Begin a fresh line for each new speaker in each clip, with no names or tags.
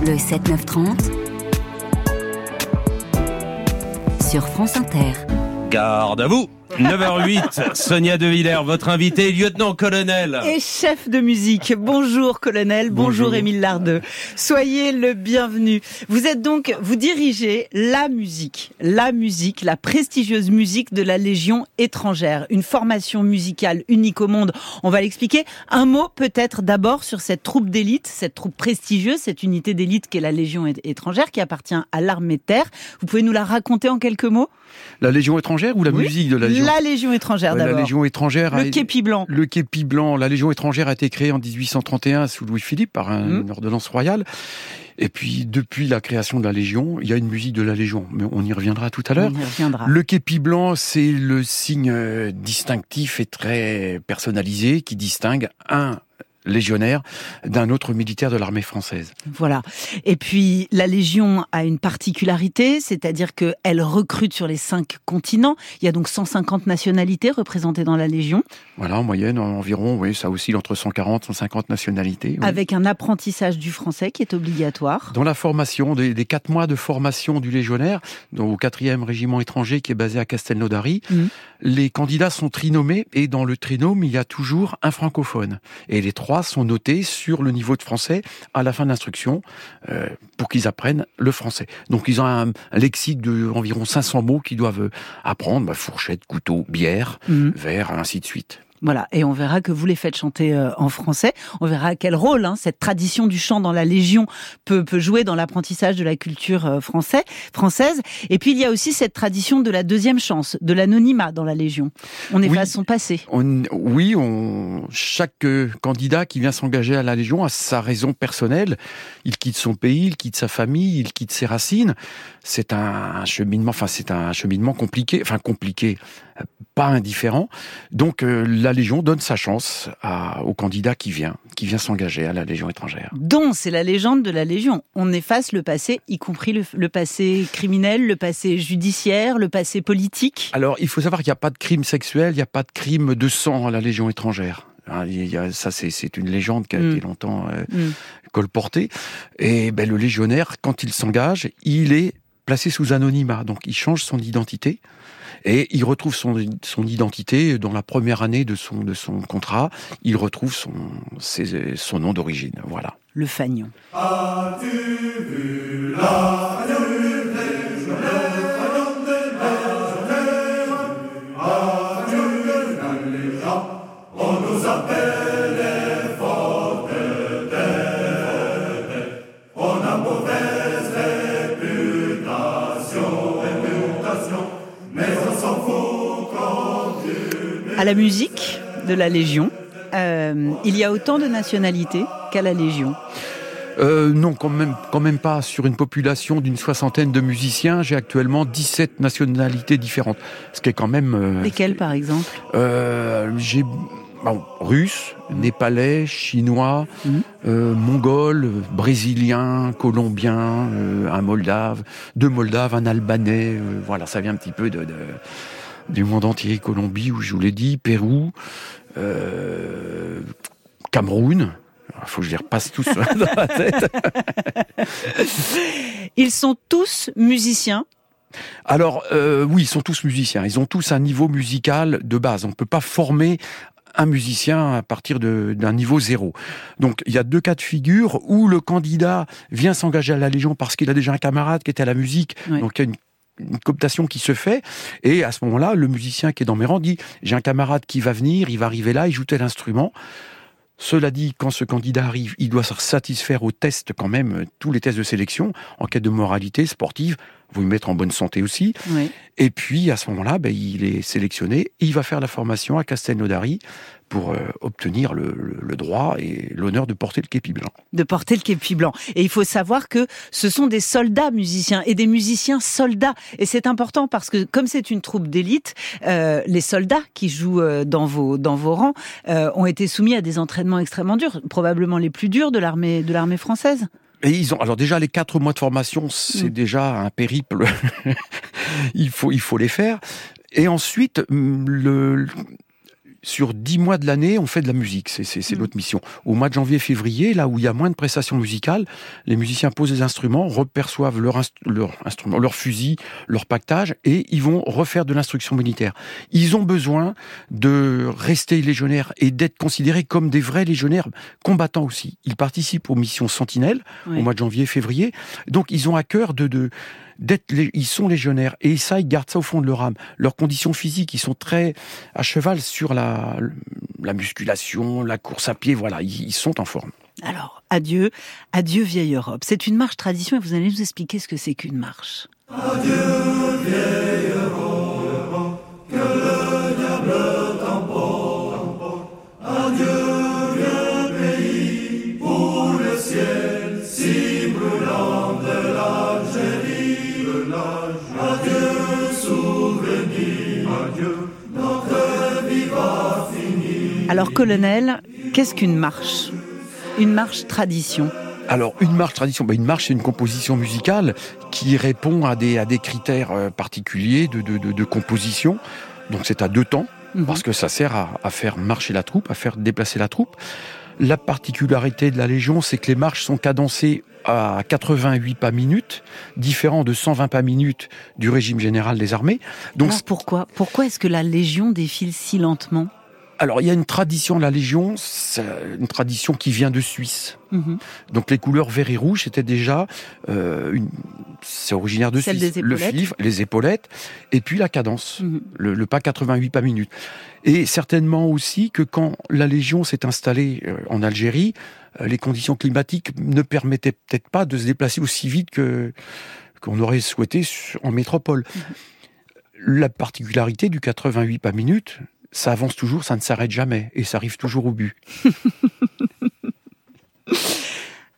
Bleu 7930 sur France Inter.
Garde à vous 9h08, Sonia De Villers, votre invité, lieutenant-colonel.
Et chef de musique. Bonjour, colonel. Bonjour, Émile Lardeux. Soyez le bienvenu. Vous êtes donc, vous dirigez la musique, la musique, la prestigieuse musique de la Légion étrangère. Une formation musicale unique au monde. On va l'expliquer. Un mot peut-être d'abord sur cette troupe d'élite, cette troupe prestigieuse, cette unité d'élite qu'est la Légion étrangère qui appartient à l'armée de terre. Vous pouvez nous la raconter en quelques mots?
La Légion étrangère ou la musique de la Légion
la Légion étrangère d'abord.
La Légion étrangère.
Le képi blanc.
Le képi blanc. La Légion étrangère a été créée en 1831 sous Louis-Philippe par une mmh. ordonnance royale. Et puis, depuis la création de la Légion, il y a une musique de la Légion, mais on y reviendra tout à l'heure. Le képi blanc, c'est le signe euh, distinctif et très personnalisé qui distingue un légionnaire d'un autre militaire de l'armée française.
Voilà. Et puis la Légion a une particularité, c'est-à-dire qu'elle recrute sur les cinq continents. Il y a donc 150 nationalités représentées dans la Légion.
Voilà, en moyenne, environ, oui, ça oscille entre 140 150 nationalités.
Avec un apprentissage du français qui est obligatoire.
Dans la formation, des, quatre mois de formation du légionnaire, au 4e régiment étranger qui est basé à Castelnaudary, mmh. les candidats sont trinommés et dans le trinôme, il y a toujours un francophone. Et les trois sont notés sur le niveau de français à la fin de l'instruction euh, pour qu'ils apprennent le français. Donc ils ont un, lexique de environ 500 mots qu'ils doivent apprendre, bah, fourchette, couteau, bière, mmh. verre, ainsi de suite.
Voilà, et on verra que vous les faites chanter euh, en français. On verra quel rôle hein, cette tradition du chant dans la Légion peut, peut jouer dans l'apprentissage de la culture euh, français, française. Et puis il y a aussi cette tradition de la deuxième chance, de l'anonymat dans la Légion. On efface son passé.
oui, on, chaque euh, candidat qui vient s'engager à la Légion a sa raison personnelle. Il quitte son pays, il quitte sa famille, il quitte ses racines. C'est un cheminement, enfin c'est un cheminement compliqué, enfin compliqué pas indifférent. Donc euh, la Légion donne sa chance à, au candidat qui vient, qui vient s'engager à la Légion étrangère.
Donc c'est la légende de la Légion. On efface le passé, y compris le, passé criminel, le passé judiciaire, le passé politique.
Alors il faut savoir qu'il n'y a pas de crime sexuel, il n'y a pas de crime de sang à la Légion étrangère. Hein, ça, c'est une légende qui a été mm. longtemps euh, mm. colportée. Et ben, le légionnaire, quand il s'engage, il est placé sous anonymat. Donc, il change son identité. Et il retrouve son, son identité dans la première année de son, de son contrat. Il retrouve son, son nom d'origine. Voilà.
Le Fagnon. À la musique de la Légion. Euh, il y a autant de nationalités qu'à la Légion.
Euh, non, quand même, quand même pas. Sur une population d'une soixantaine de musiciens, j'ai actuellement 17 nationalités différentes. Ce qui est quand même...
Euh, Lesquelles, par exemple?
J'ai bon, russe, népalais, chinois, mhm. mongol, brésilien, colombien, un moldave, deux moldaves, un albanais. voilà, ça vient un petit peu de du monde entier, Colombie, où je vous l'ai dit, Pérou, euh, Cameroun. Il faut que je les repasse tous dans la tête.
Ils sont tous musiciens?
Alors euh, oui, ils sont tous musiciens. Ils ont tous un niveau musical de base. On ne peut pas former un musicien à partir d'un niveau zéro. Donc il y a deux cas de figure où le candidat vient s'engager à la Légion parce qu'il a déjà un camarade qui était à la musique, donc il y a une une cooptation qui se fait. Et à ce moment-là, le musicien qui est dans mes rangs dit j'ai un camarade qui va venir, il va arriver là, il joue tel instrument. Cela dit, quand ce candidat arrive, il doit se satisfaire aux tests quand même, tous les tests de sélection, en quête de moralité sportive, vous mettre en bonne santé aussi. Et puis, à ce moment-là, ben, il est sélectionné, il va faire la formation à Castelnaudary pour euh, obtenir le, droit et l'honneur de porter le képi blanc.
De porter le képi blanc. Et il faut savoir que ce sont des soldats musiciens et des musiciens soldats. Et c'est important parce que comme c'est une troupe d'élite, euh, les soldats qui jouent euh, dans vos dans vos rangs ont été soumis à des entraînements extrêmement durs, probablement les plus durs de l'armée de l'armée française.
Et ils ont alors déjà les quatre mois de formation, c'est mm. déjà un périple. il faut il faut les faire. Et ensuite le sur dix mois de l'année, on fait de la musique. C'est
Mm.
notre mission. Au mois de janvier-février, là où il y a moins de prestations musicales, les musiciens posent des instruments, reperçoivent leur, inst- leur instrument, leur fusil, leur pactage, et ils vont refaire de l'instruction militaire. Ils ont besoin de rester légionnaires et d'être considérés comme des vrais légionnaires combattants aussi. Ils participent aux missions Sentinelles
Oui.
au mois de janvier-février. Donc ils ont à cœur de, de d'être, ils sont légionnaires et ça, ils gardent ça au fond de leur âme. Leurs conditions physiques, ils sont très à cheval sur la, la musculation, la course à pied. Voilà, ils, ils sont en forme.
Alors, adieu, adieu vieille Europe. C'est une marche tradition et vous allez nous expliquer ce que c'est qu'une marche. Alors, colonel, qu'est-ce qu'une marche? Une marche tradition.
Alors, une marche tradition, ben, une marche, c'est une composition musicale qui répond à des, à des critères euh, particuliers de, de, de, de composition. Donc, c'est à deux temps,
Mhm.
parce que ça sert à, à faire marcher la troupe, à faire déplacer la troupe. La particularité de la Légion, c'est que les marches sont cadencées à 88 pas minutes, différent de 120 pas minutes du régime général des armées. Donc,
Alors pourquoi Pourquoi est-ce que la Légion défile si lentement?
Alors, il y a une tradition de la Légion, une tradition qui vient de Suisse.
Mhm.
Donc les couleurs vert et rouge, c'était déjà euh, une... c'est originaire de
Celle
Suisse.
des
le fil, les épaulettes, et puis la cadence,
Mhm.
le, le pas 88 pas minutes. Et certainement aussi que quand la Légion s'est installée euh, en Algérie, euh, les conditions climatiques ne permettaient peut-être pas de se déplacer aussi vite que qu'on aurait souhaité en métropole. La particularité du 88 pas minutes, ça avance toujours, ça ne s'arrête jamais, et ça arrive toujours au but.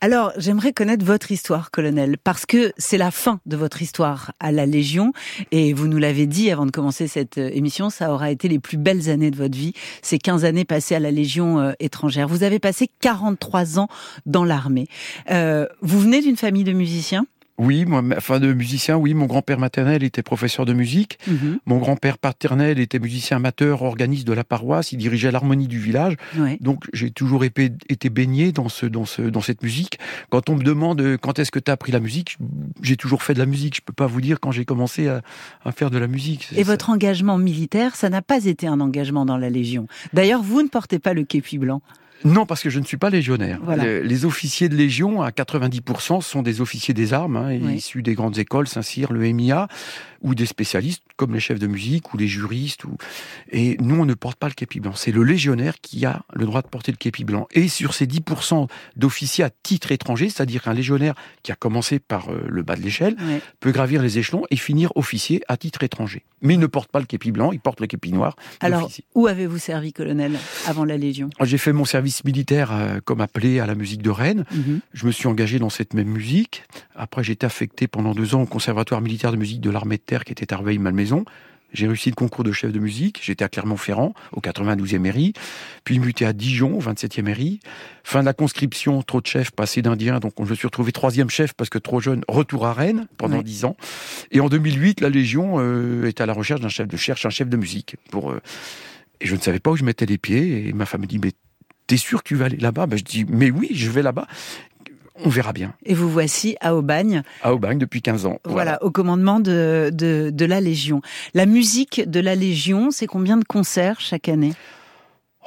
Alors, j'aimerais connaître votre histoire, colonel, parce que c'est la fin de votre histoire à la Légion. Et vous nous l'avez dit avant de commencer cette euh, émission, ça aura été les plus belles années de votre vie, ces 15 années passées à la Légion euh, étrangère. Vous avez passé 43 ans dans l'armée. Euh, vous venez d'une famille de musiciens?
Oui, moi, enfin de musicien, oui, mon grand-père maternel était professeur de musique. Mon grand-père paternel était musicien amateur, organiste de la paroisse, il dirigeait l'harmonie du village.
Ouais.
Donc j'ai toujours été baigné dans, ce, dans, ce, dans cette musique. Quand on me demande euh, quand est-ce que tu as appris la musique, j'ai toujours fait de la musique. Je peux pas vous dire quand j'ai commencé à, à faire de la musique.
Et votre engagement militaire, ça n'a pas été un engagement dans la Légion. D'ailleurs, vous ne portez pas le képi blanc.
Non, parce que je ne suis pas légionnaire.
Voilà.
Les, les officiers de Légion, à 90%, sont des officiers des armes, hein,
Oui.
issus des grandes écoles, Saint-Cyr, le MIA, ou des spécialistes, comme les chefs de musique ou les juristes. Ou... Et nous, on ne porte pas le képi blanc. C'est le légionnaire qui a le droit de porter le képi blanc. Et sur ces 10% d'officiers à titre étranger, c'est-à-dire qu'un légionnaire qui a commencé par euh, le bas de l'échelle, peut gravir les échelons et finir officier à titre étranger. Mais il ne porte pas le képi blanc, il porte le képi noir
Alors, où avez-vous servi, colonel, avant la Légion?
J'ai fait mon service militaire euh, comme appelé à la musique de Rennes.
Mhm.
Je me suis engagé dans cette même musique. Après, j'ai été affecté pendant deux ans au Conservatoire militaire de musique de l'armée de qui était à Rueil-Malmaison. J'ai réussi le concours de chef de musique. J'étais à Clermont-Ferrand, au 92e MRI. Puis muté à Dijon, au 27e MRI. Fin de la conscription, trop de chefs, passé d'Indien. Donc, je me suis retrouvé troisième chef parce que trop jeune. Retour à Rennes pendant dix ans. Et en 2008, la Légion euh, est à la recherche d'un chef de cherche un chef de musique. Pour, euh, Et je ne savais pas où je mettais les pieds. Et ma femme me dit, mais t'es sûr que tu vas aller là-bas? Ben, Je dis, mais oui, je vais là-bas. On verra bien.
Et vous voici à Aubagne,
À Aubagne depuis 15 ans.
voilà, au commandement de, de, de la Légion. La musique de la Légion, c'est combien de concerts chaque année?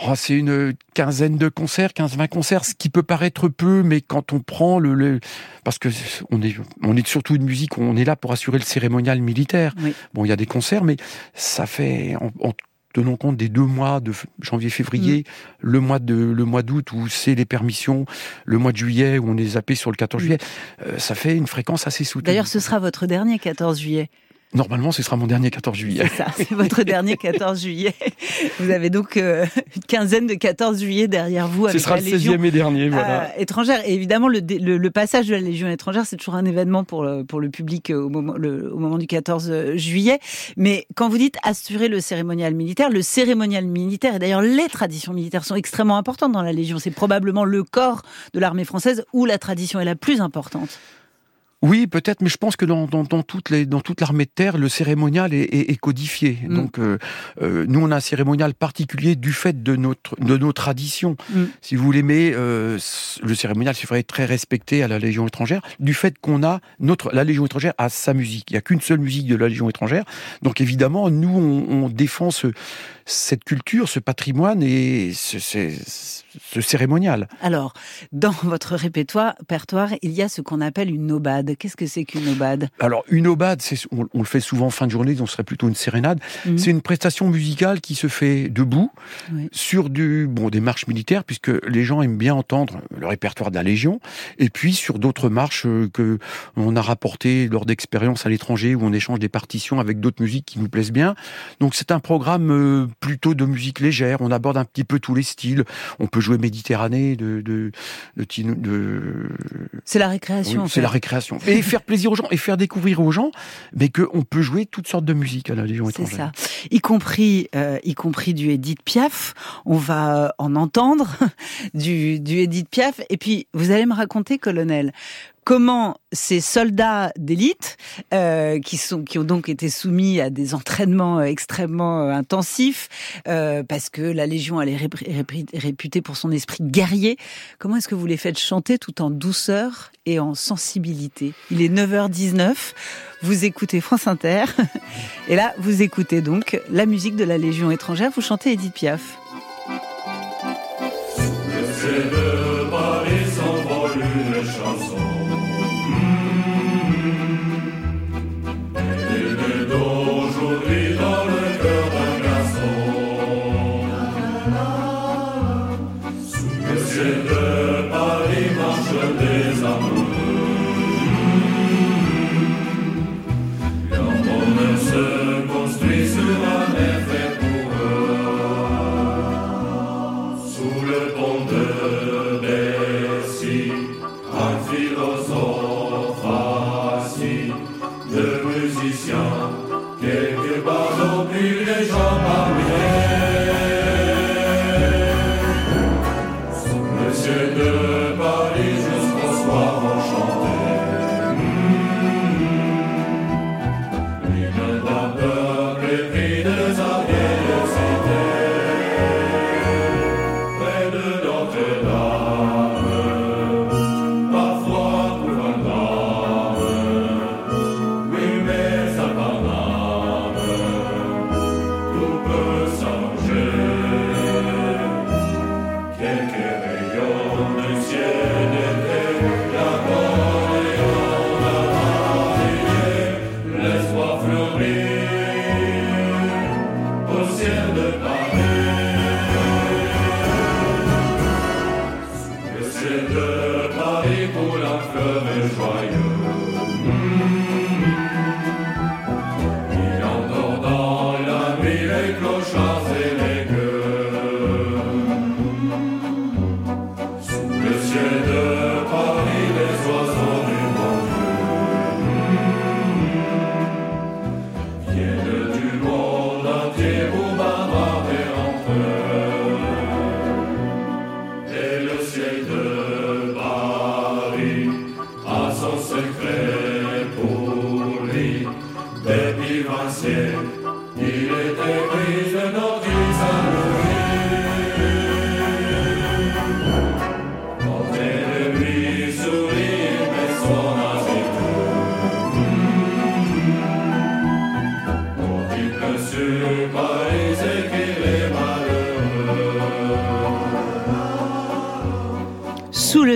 Oh, c'est une quinzaine de concerts, 15-20 concerts, ce qui peut paraître peu, mais quand on prend le... le- parce que on est, on est surtout une musique, on est là pour assurer le cérémonial militaire.
Oui.
Bon, il y a des concerts, mais ça fait, en, en tenant compte des deux mois de janvier-février,
Mm.
le mois de le mois d'août où c'est les permissions, le mois de juillet où on est zappé sur le 14
Mm.
juillet, euh, ça fait une fréquence assez soutenue.
D'ailleurs, ce sera votre dernier 14 juillet.
Normalement, ce sera mon dernier 14 juillet.
C'est ça, c'est votre dernier 14 juillet. Vous avez donc euh, une quinzaine de 14 juillet derrière vous
Ce
avec
sera
la
le
Légion.
16e et dernier, voilà.
Euh, étrangère. Et évidemment, le, dé- le, le passage de la Légion étrangère, c'est toujours un événement pour le, pour le public euh, au moment, le- au moment du 14 juillet. Mais quand vous dites assurer le cérémonial militaire, le cérémonial militaire, et d'ailleurs les traditions militaires sont extrêmement importantes dans la Légion. C'est probablement le corps de l'armée française où la tradition est la plus importante.
Oui, peut-être, mais je pense que dans, dans, dans toute les, dans toute l'armée de terre, le cérémonial est, est, est codifié.
Mm.
Donc, euh, euh, nous, on a un cérémonial particulier du fait de notre de nos traditions.
Mm.
Si vous voulez, mais euh, le cérémonial, c'est vrai, très respecté à la Légion étrangère, du fait qu'on a notre la Légion étrangère a sa musique. Il n'y a qu'une seule musique de la Légion étrangère. Donc, évidemment, nous, on, on défend ce, cette culture, ce patrimoine et ce, ce, ce cérémonial.
Alors, dans votre répertoire, il y a ce qu'on appelle une aubade. Qu'est-ce que c'est qu'une aubade?
Alors, une c'est, on, on, le fait souvent en fin de journée, on serait plutôt une sérénade. Mmh. C'est une prestation musicale qui se fait debout, oui. sur du, bon, des marches militaires, puisque les gens aiment bien entendre le répertoire de la Légion, et puis sur d'autres marches euh, que on a rapportées lors d'expériences à l'étranger, où on échange des partitions avec d'autres musiques qui nous plaisent bien. Donc, c'est un programme euh, plutôt de musique légère. On aborde un petit peu tous les styles. On peut jouer Méditerranée, de, de, de, de
c'est la récréation.
Oui, c'est la récréation. Et faire plaisir aux gens et faire découvrir aux gens, mais qu'on peut jouer toutes sortes de musique à la Légion étrangère.
C'est ça. Y compris, euh, y compris du Edith Piaf. On va en entendre du, du Edith Piaf. Et puis, vous allez me raconter, colonel, comment ces soldats d'élite, euh, qui, qui ont donc été soumis à des entraînements extrêmement euh, intensifs, euh, parce que la Légion elle est réputée pour son esprit guerrier, comment est-ce que vous les faites chanter tout en douceur et en sensibilité? Il est 9h19, vous écoutez France Inter, et là vous écoutez donc la musique de la Légion étrangère, vous chantez Edith Piaf. Amen. Le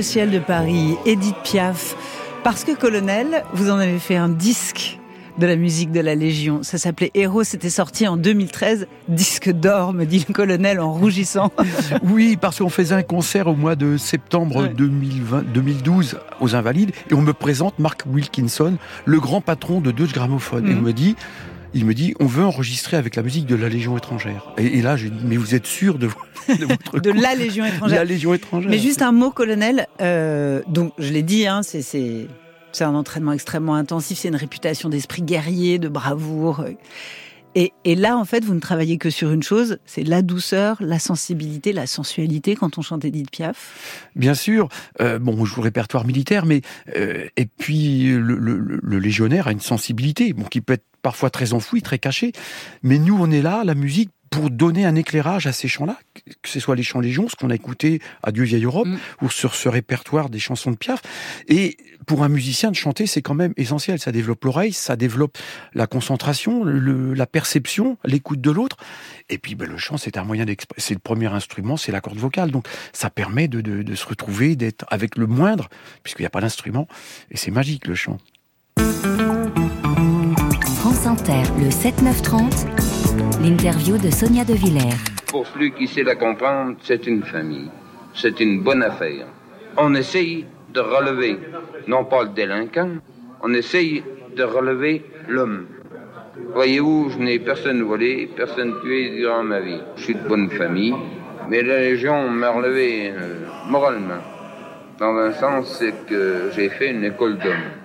ciel de Paris, Edith Piaf. Parce que, colonel, vous en avez fait un disque de la musique de la Légion. Ça s'appelait Héros, c'était sorti en 2013. Disque d'or, me dit le colonel en rougissant.
Oui, parce qu'on faisait un concert au mois de septembre ouais. 2020, 2012 aux Invalides et on me présente Mark Wilkinson, le grand patron de Deutsche Grammophon. Mmh. Et on me dit, il me dit, on veut enregistrer avec la musique de la Légion étrangère. Et, et là, j'ai dit, mais vous êtes sûr de,
de votre
de
la Légion étrangère.
La Légion étrangère.
Mais juste un mot, colonel. Euh, donc, je l'ai dit, hein, c'est c'est un entraînement extrêmement intensif. C'est une réputation d'esprit guerrier, de bravoure.
Et, et, là, en fait, vous ne travaillez que sur une chose, c'est la douceur, la sensibilité, la sensualité quand on chante Edith Piaf.
Bien sûr. Euh, bon, on joue le répertoire militaire, mais euh, et puis le, le, le, légionnaire a une sensibilité, bon, qui peut être parfois très enfouie, très cachée. Mais nous, on est là, la musique, pour donner un éclairage à ces chants-là, que ce soit les chants Légion, ce qu'on a écouté à Dieu vieille Europe, mm. ou sur ce répertoire des chansons de Piaf. Et pour un musicien de chanter, c'est quand même essentiel. Ça développe l'oreille, ça développe la concentration, le, la perception, l'écoute de l'autre. Et puis ben, le chant, c'est un moyen d'expression. C'est le premier instrument, c'est la corde vocale. Donc ça permet de, de, de se retrouver, d'être avec le moindre, puisqu'il n'y a pas d'instrument. Et c'est magique le chant.
Le 7-9-30. L'interview de Sonia De Villers.
Pour celui qui sait la comprendre, c'est une famille. C'est une bonne affaire. On essaye de relever, non pas le délinquant, on essaye de relever l'homme. Voyez-vous, je n'ai personne volé, personne tué durant ma vie. Je suis de bonne famille, mais la Légion m'a relevé euh, moralement. Dans un sens, c'est que j'ai fait une école d'hommes.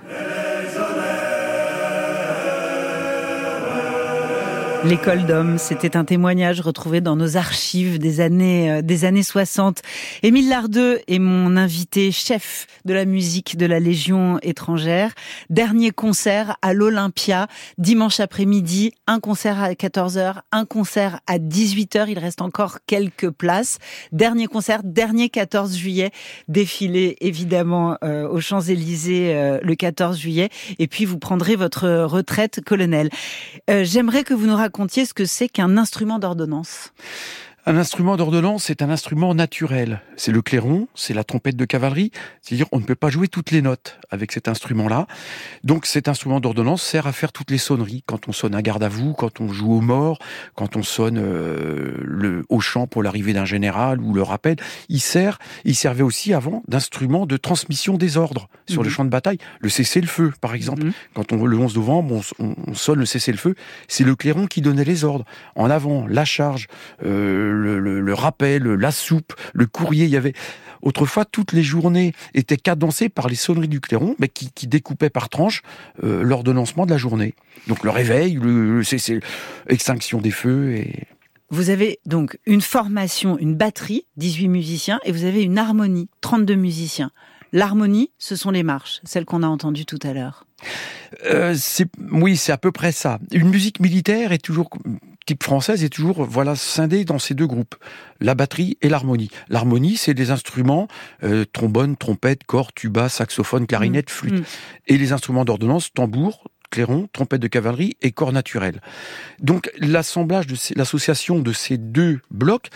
L'école d'hommes, c'était un témoignage retrouvé dans nos archives des années euh, des années 60. Émile Lardeux est mon invité chef de la musique de la Légion étrangère. Dernier concert à l'Olympia dimanche après-midi, un concert à 14h, un concert à 18h, il reste encore quelques places. Dernier concert, dernier 14 juillet, défilé évidemment euh, aux Champs-Élysées euh, le 14 juillet et puis vous prendrez votre retraite colonel. J'aimerais que vous nous racontiez racontiez ce que c'est qu'un instrument d'ordonnance.
Un instrument d'ordonnance, c'est un instrument naturel. C'est le clairon, c'est la trompette de cavalerie. C'est-à-dire, on ne peut pas jouer toutes les notes avec cet instrument-là. Donc, cet instrument d'ordonnance sert à faire toutes les sonneries. Quand on sonne un garde à vous, quand on joue au mort, quand on sonne euh, le, au chant pour l'arrivée d'un général ou le rappel. Il sert, il servait aussi avant d'instrument de transmission des ordres sur le mhm. champ de bataille. Le cessez-le-feu, par exemple. Mhm. Quand on, le 11 novembre, on, on, sonne le cessez-le-feu. C'est le clairon qui donnait les ordres. En avant, la charge, euh, le, rappel, la soupe, le courrier. Il y avait autrefois toutes les journées étaient cadencées par les sonneries du clairon, mais qui, découpaient par tranche euh, l'ordonnancement de la journée. Donc le réveil, le, le extinction des feux et
vous avez donc une formation, une batterie, 18 musiciens, et vous avez une harmonie, 32 musiciens. L'harmonie, ce sont les marches, celles qu'on a entendues tout à l'heure.
Euh, oui, c'est à peu près ça. Une musique militaire est toujours type française est toujours voilà scindée dans ces deux groupes, la batterie et l'harmonie. L'harmonie, c'est des instruments euh, trombone, trompette, corps, tuba, saxophone, clarinette, mmh. flûte, mmh. et les instruments d'ordonnance, tambour, clairon, trompette de cavalerie et corps naturel. Donc l'assemblage de l'association de ces deux blocs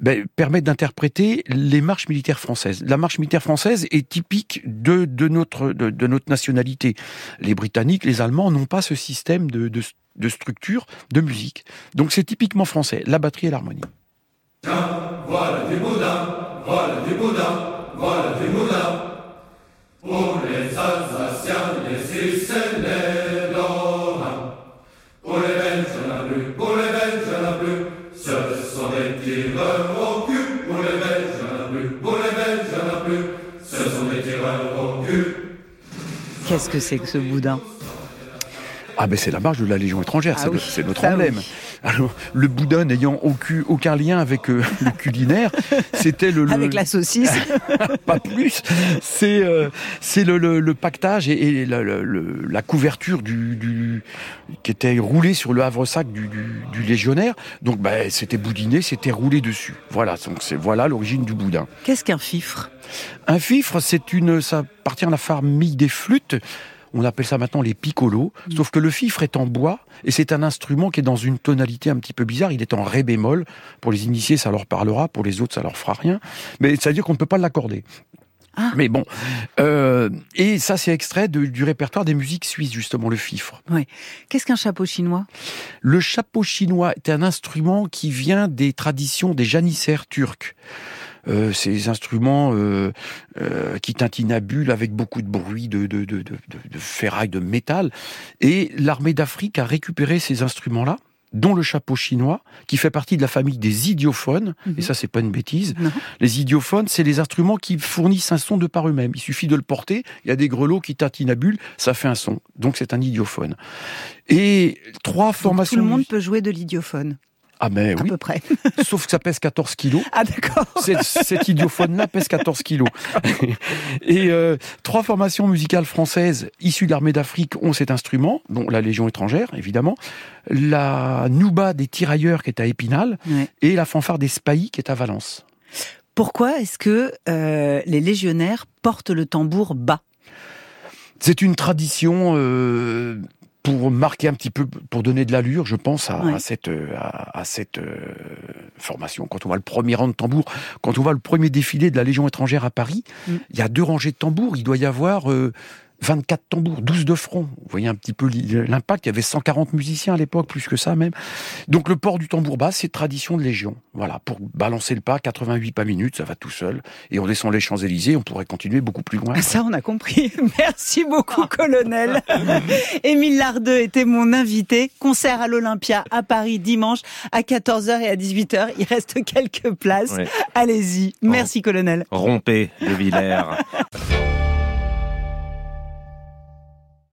ben, permet d'interpréter les marches militaires françaises. La marche militaire française est typique de, notre, nationalité. Les Britanniques, les Allemands n'ont pas ce système de, structure de musique. Donc c'est typiquement français, la batterie et l'harmonie. voilà du boudin, voilà du boudin, voilà du boudin. Pour les Alsaciens, les
Qu'est-ce que c'est que ce boudin?
Ah ben c'est la marche de la Légion étrangère, ah c'est notre emblème. Alors le boudin n'ayant aucun, aucun lien avec euh, le culinaire, c'était le,
avec la saucisse,
pas plus. C'est euh, c'est le, le, pactage et, et la, la, couverture du, du, qui était roulée sur le havre-sac du, du, du, légionnaire. Donc ben c'était boudiné, c'était roulé dessus. Voilà, donc c'est voilà l'origine du boudin.
Qu'est-ce qu'un fifre?
Un fifre, c'est une, ça appartient à la famille des flûtes. On appelle ça maintenant les piccolos. Mm. Sauf que le fifre est en bois et c'est un instrument qui est dans une tonalité un petit peu bizarre. Il est en ré bémol. Pour les initiés, ça leur parlera. Pour les autres, ça leur fera rien. Mais ça veut dire qu'on ne peut pas l'accorder. Ah. Mais bon, euh, et ça c'est extrait du répertoire des musiques suisses justement le fifre.
Ouais. Qu'est-ce qu'un chapeau chinois?
Le chapeau chinois est un instrument qui vient des traditions des janissaires turcs. Euh, ces instruments euh, euh, qui tintinabulent avec beaucoup de bruit, de, de, de, de, ferraille, de métal. Et l'armée d'Afrique a récupéré ces instruments-là dont le chapeau chinois, qui fait partie de la famille des idiophones.
Mhm.
Et ça, c'est pas une bêtise.
Non.
Les idiophones, c'est les instruments qui fournissent un son de par eux-mêmes. Il suffit de le porter, il y a des grelots qui tatinabulent, ça fait un son. Donc c'est un idiophone. Et trois
Donc,
formations.
tout le monde peut jouer de l'idiophone,
Ah mais
à
oui,
peu près.
sauf que ça pèse 14 kilos.
Ah d'accord.
Cet, cet idiophone-là pèse 14 kilos. Et euh, trois formations musicales françaises issues de l'armée d'Afrique ont cet instrument, dont la Légion étrangère, évidemment, la Nouba des tirailleurs qui est à Épinal,
Ouais.
et la fanfare des Spahis qui est à Valence.
Pourquoi est-ce que euh, les légionnaires portent le tambour bas?
C'est une tradition euh, pour marquer un petit peu, pour donner de l'allure, je pense, à,
Ouais.
à cette, euh, à, à cette euh, formation. Quand on voit le premier rang de tambour, quand on voit le premier défilé de la Légion étrangère à Paris,
Mm.
il y a deux rangées de tambours. Il doit y avoir euh, 24 tambours, 12 de front. Vous voyez un petit peu l'impact. Il y avait 140 musiciens à l'époque, plus que ça même. Donc le port du tambour bas, c'est tradition de Légion. Voilà, pour balancer le pas, 88 pas minutes, ça va tout seul. Et on descend les Champs-Élysées, on pourrait continuer beaucoup plus loin.
Ah, Ça, on a compris. Merci beaucoup, colonel. Émile Lardeux était mon invité. Concert à l'Olympia à Paris dimanche à 14h et à 18h. Il reste quelques places. Allez-y. Merci, colonel.
Rompez de Villers.